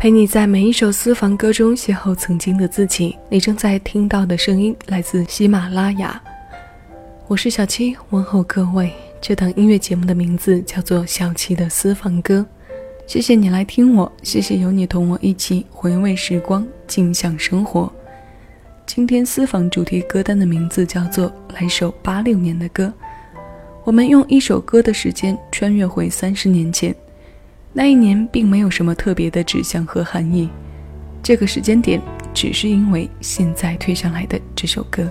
陪你在每一首私房歌中邂逅曾经的自己。你正在听到的声音来自喜马拉雅，我是小七，问候各位。这档音乐节目的名字叫做《小七的私房歌》。谢谢你来听我，谢谢有你同我一起回味时光，静享生活。今天私房主题歌单的名字叫做《来首八六年的歌》。我们用一首歌的时间穿越回三十年前。那一年并没有什么特别的指向和含义，这个时间点只是因为现在推上来的这首歌。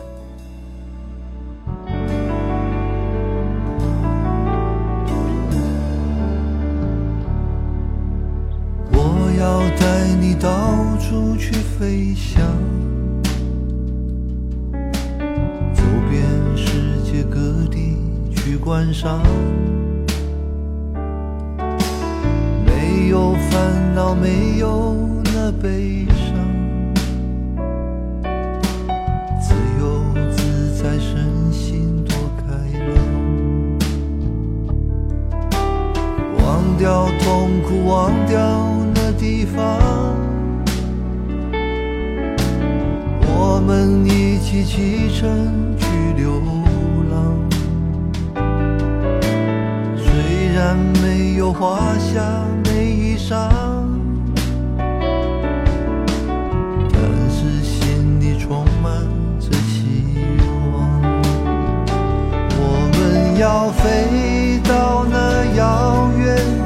我要带你到处去飞翔，走遍世界各地去观赏。没有烦恼，没有那悲伤，自由自在，身心多开朗。忘掉痛苦，忘掉那地方，我们一起启程去流浪。虽然没有华夏。但是心里充满着希望。我们要飞到那遥远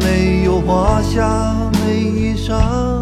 没有华夏，没衣裳。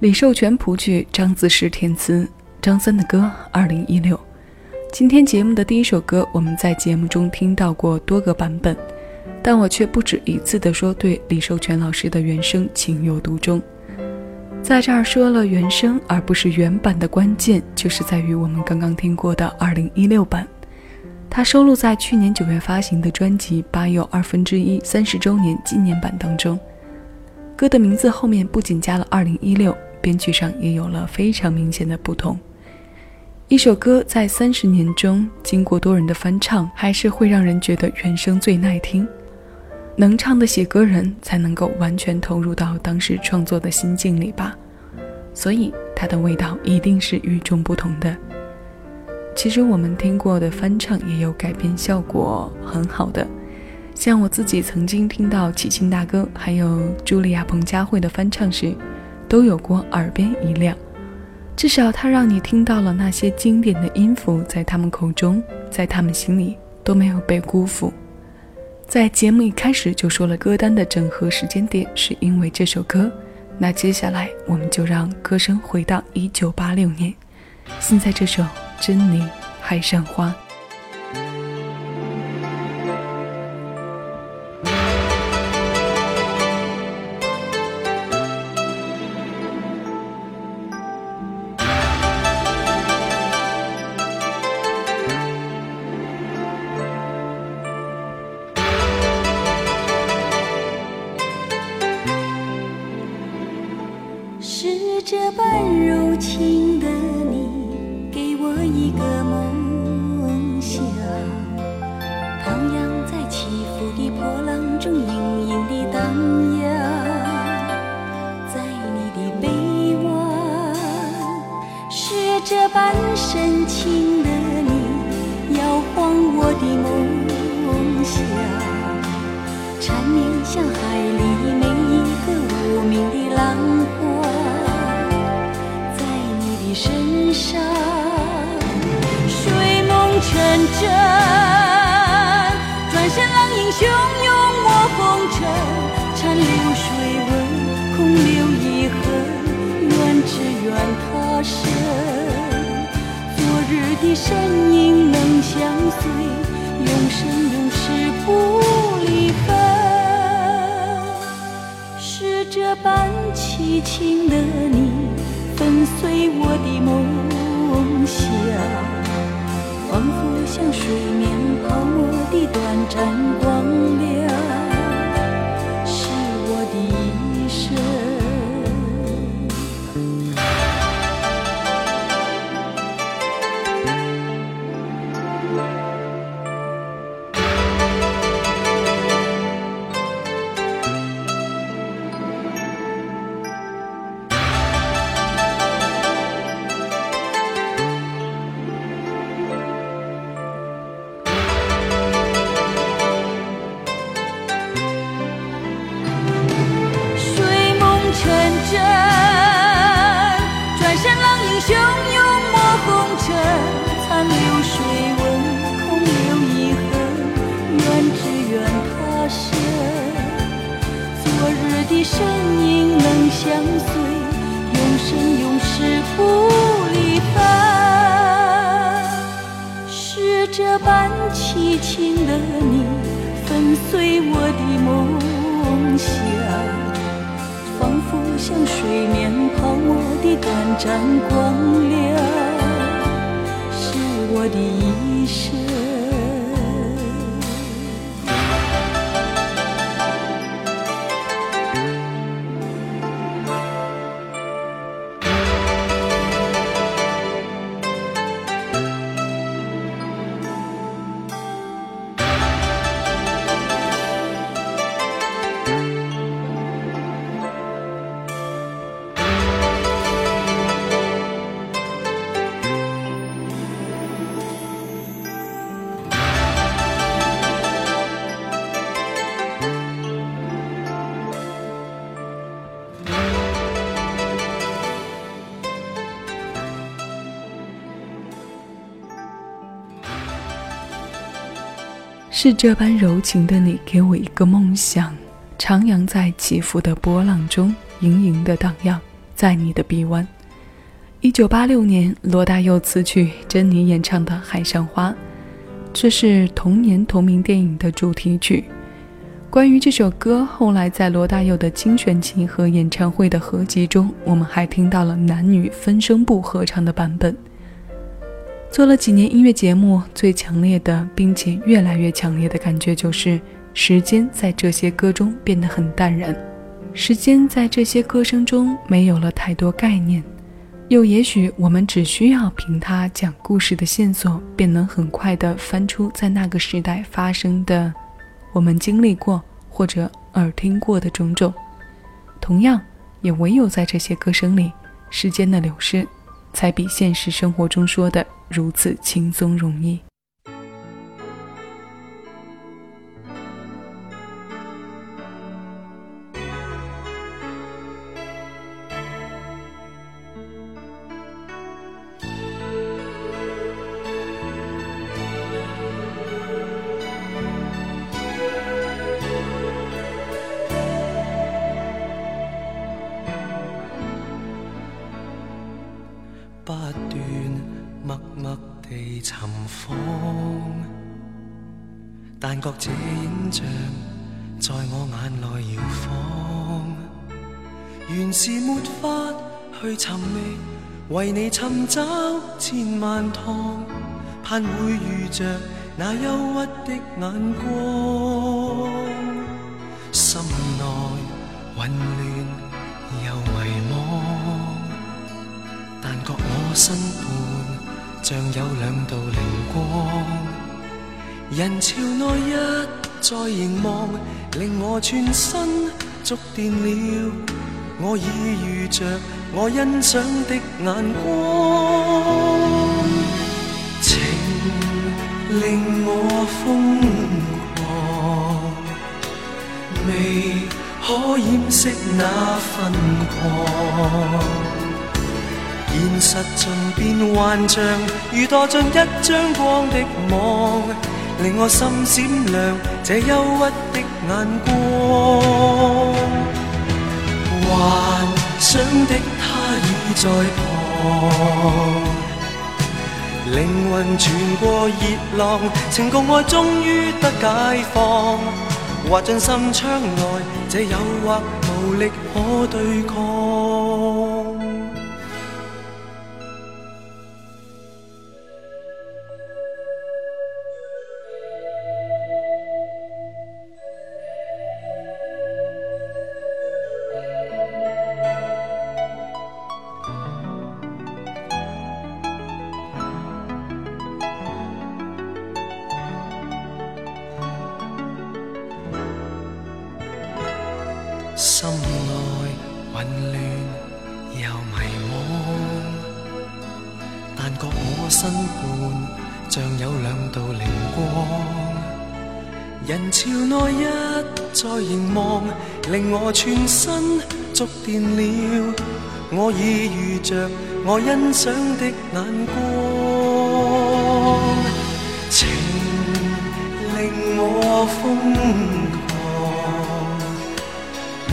李寿全谱曲，张子时填词，张三的歌。二零一六，今天节目的第一首歌，我们在节目中听到过多个版本，但我却不止一次的说对李寿全老师的原声情有独钟。在这儿说了原声而不是原版的关键，就是在于我们刚刚听过的二零一六版，它收录在去年九月发行的专辑《八又二分之一三十周年纪念版》当中。歌的名字后面不仅加了二零一六。编曲上也有了非常明显的不同。一首歌在三十年中经过多人的翻唱，还是会让人觉得原声最耐听。能唱的写歌人才能够完全投入到当时创作的心境里吧，所以它的味道一定是与众不同的。其实我们听过的翻唱也有改编效果很好的，像我自己曾经听到齐秦大哥还有茱莉亚·彭佳慧的翻唱时，都有过耳边一亮。至少他让你听到了那些经典的音符，在他们口中，在他们心里都没有被辜负。在节目一开始就说了歌单的整合时间点是因为这首歌，那接下来我们就让歌声回到一九八六年，现在这首《珍妮海上花》。这般柔情。的身影能相随，永生永世不离分。是这般凄情的你，粉碎我的梦想，仿佛像水面泡沫的短暂随我的梦想仿佛像水面泡沫的短暂光亮是我的一生。是这般柔情的你，给我一个梦想，徜徉在起伏的波浪中，盈盈的荡漾在你的臂弯。一九八六年，罗大佑词曲，珍妮演唱的《海上花》，这是同年同名电影的主题曲。关于这首歌，后来在罗大佑的精选集和演唱会的合集中，我们还听到了男女分声部合唱的版本。做了几年音乐节目，最强烈的，并且越来越强烈的感觉就是，时间在这些歌中变得很淡然，时间在这些歌声中没有了太多概念，又也许我们只需要凭它讲故事的线索，便能很快地翻出在那个时代发生的，我们经历过或者耳听过的种种。同样，也唯有在这些歌声里，时间的流逝，才比现实生活中说的。如此轻松容易。但觉这影像在我眼内摇晃，原是没法去寻觅，为你寻找千万趟，盼会遇着那忧郁的眼光，心内混乱又迷惘，但觉我身畔像有两道灵光，人潮内一再凝望，令我全身触电了，我已遇着我欣赏的眼光，情令我疯狂，未可掩饰那份狂。现实尽变幻象，如堕进一张光的网，令我心闪亮这忧郁的眼光。幻想的他已在旁，灵魂传过热浪，情共爱终于得解放。滑进心窗内，这诱惑无力可对抗。人潮内一再凝望，令我全身触电了。我已遇着我欣赏的眼光，情令我疯狂。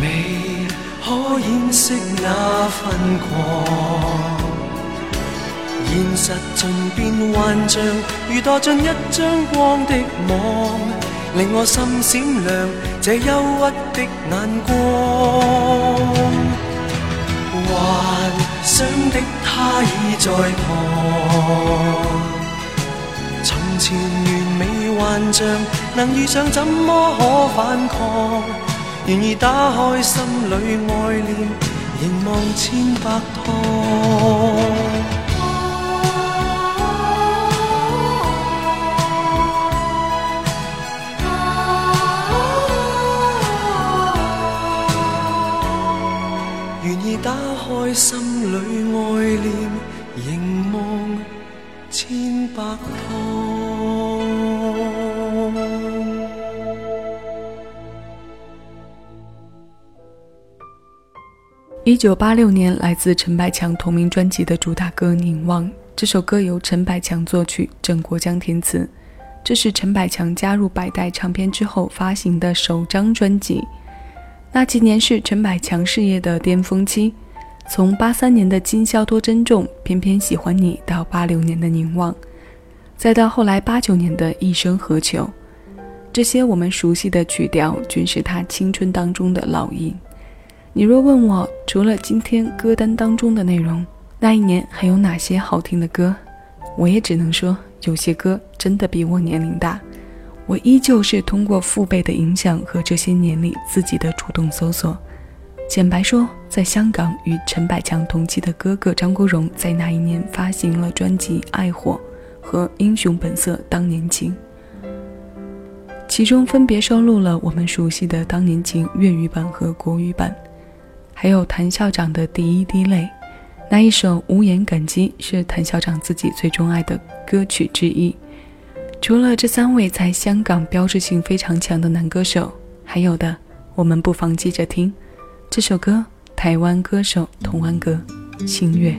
未可掩饰那份狂，现实尽变幻象，如堕进一张光的网，令我心闪亮这忧郁的眼光。幻想的他已在旁，从前完美幻象，能遇上怎么可反抗？愿意打开心里爱念，凝望千百趟。开心里爱恋，凝望千百趟。一九八六年，来自陈百强同名专辑的主打歌《凝望》，这首歌由陈百强作曲，郑国江填词。这是陈百强加入百代唱片之后发行的首张专辑。那几年是陈百强事业的巅峰期，从八三年的《今宵多珍重》《偏偏喜欢你》到八六年的《凝望》，再到后来八九年的一生何求，这些我们熟悉的曲调均是他青春当中的烙印。你若问我，除了今天歌单当中的内容，那一年还有哪些好听的歌？我也只能说，有些歌真的比我年龄大。我依旧是通过父辈的影响和这些年里自己的主动搜索。简白说，在香港与陈百强同期的哥哥张国荣，在那一年发行了专辑《爱火》和《英雄本色当年情》，其中分别收录了我们熟悉的《当年情》粤语版和国语版。还有谭校长的第一滴泪，那一首《无言感激》是谭校长自己最钟爱的歌曲之一。除了这三位在香港标志性非常强的男歌手，还有的我们不妨接着听这首歌，台湾歌手童安格《星月》。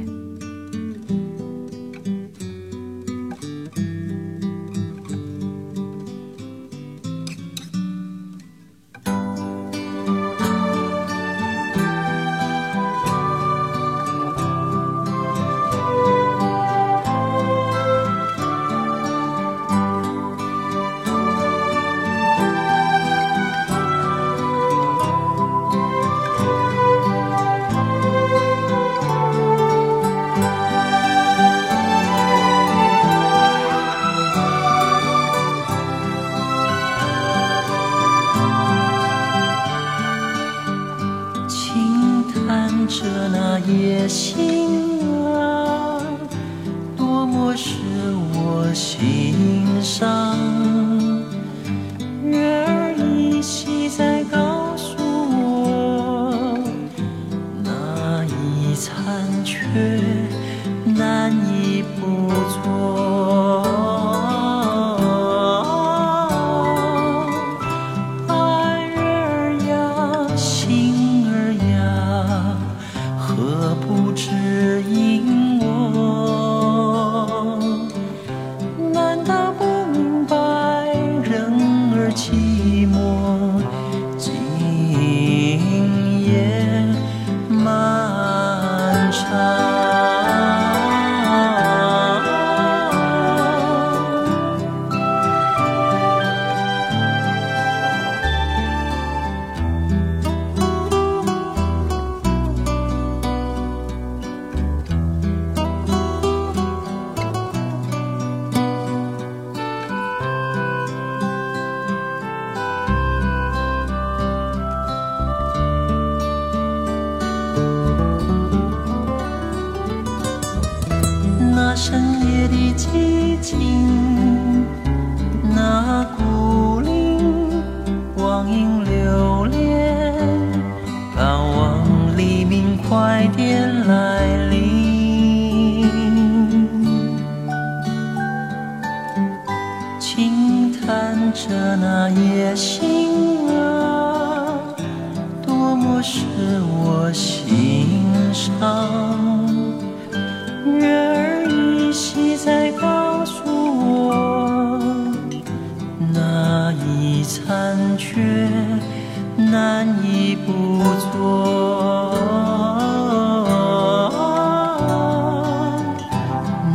激情。难以捕捉，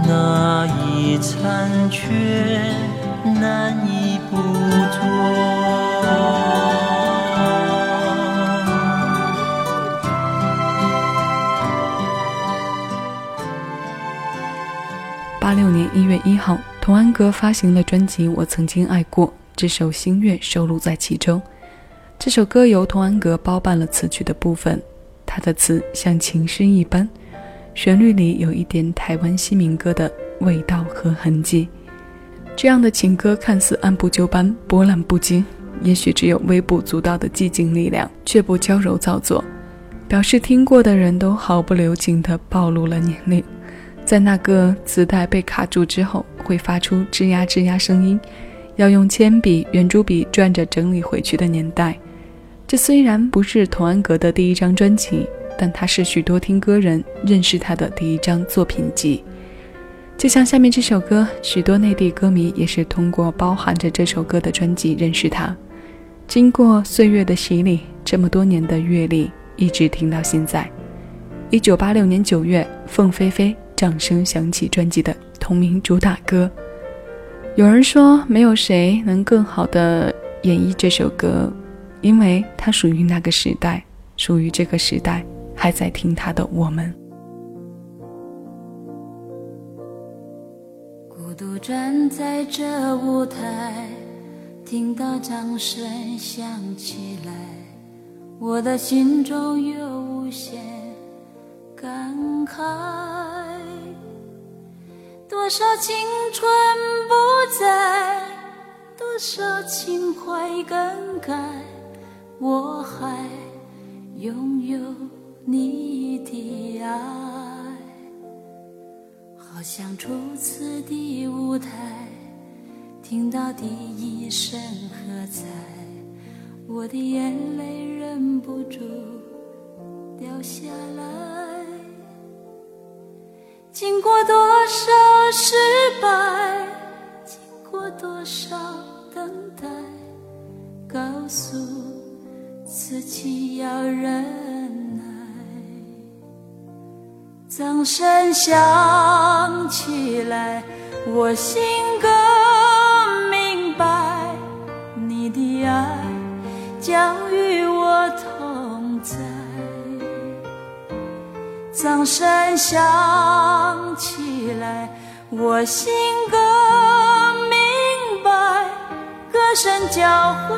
那一残缺难以捕捉。八六年一月一号，童安格发行了专辑《我曾经爱过》，这首《星月》收录在其中。这首歌由童安格包办了词曲的部分，他的词像情诗一般，旋律里有一点台湾新民歌的味道和痕迹。这样的情歌看似按部就班、波澜不惊，也许只有微不足道的寂静力量，却不娇柔造作，表示听过的人都毫不留情地暴露了年龄。在那个磁带被卡住之后，会发出吱呀吱呀声音，要用铅笔、圆珠笔转着整理回去的年代。这虽然不是童安格的第一张专辑，但它是许多听歌人认识他的第一张作品集。就像下面这首歌，许多内地歌迷也是通过包含着这首歌的专辑认识他。经过岁月的洗礼，这么多年的阅历，一直听到现在。一九八六年九月，凤飞飞。掌声响起，专辑的同名主打歌。有人说，没有谁能更好的演绎这首歌，因为它属于那个时代，属于这个时代还在听它的我们。孤独站在这舞台，听到掌声响起来，我的心中有无限感慨。多少青春不在，多少情怀更改，我还拥有你的爱。好像初次的舞台，听到第一声喝彩，我的眼泪忍不住掉下来。经过多少失败，经过多少等待，告诉自己要忍耐。掌声响起来，我心更明白，你的爱将与我同在。掌声响起来，我心更明白，歌声教会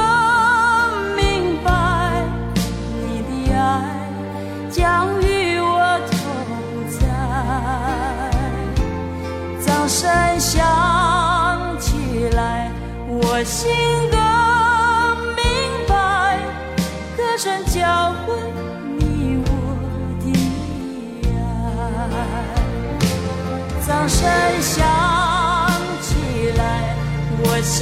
我心更明白，歌声教会你我的爱。掌声响起来，我心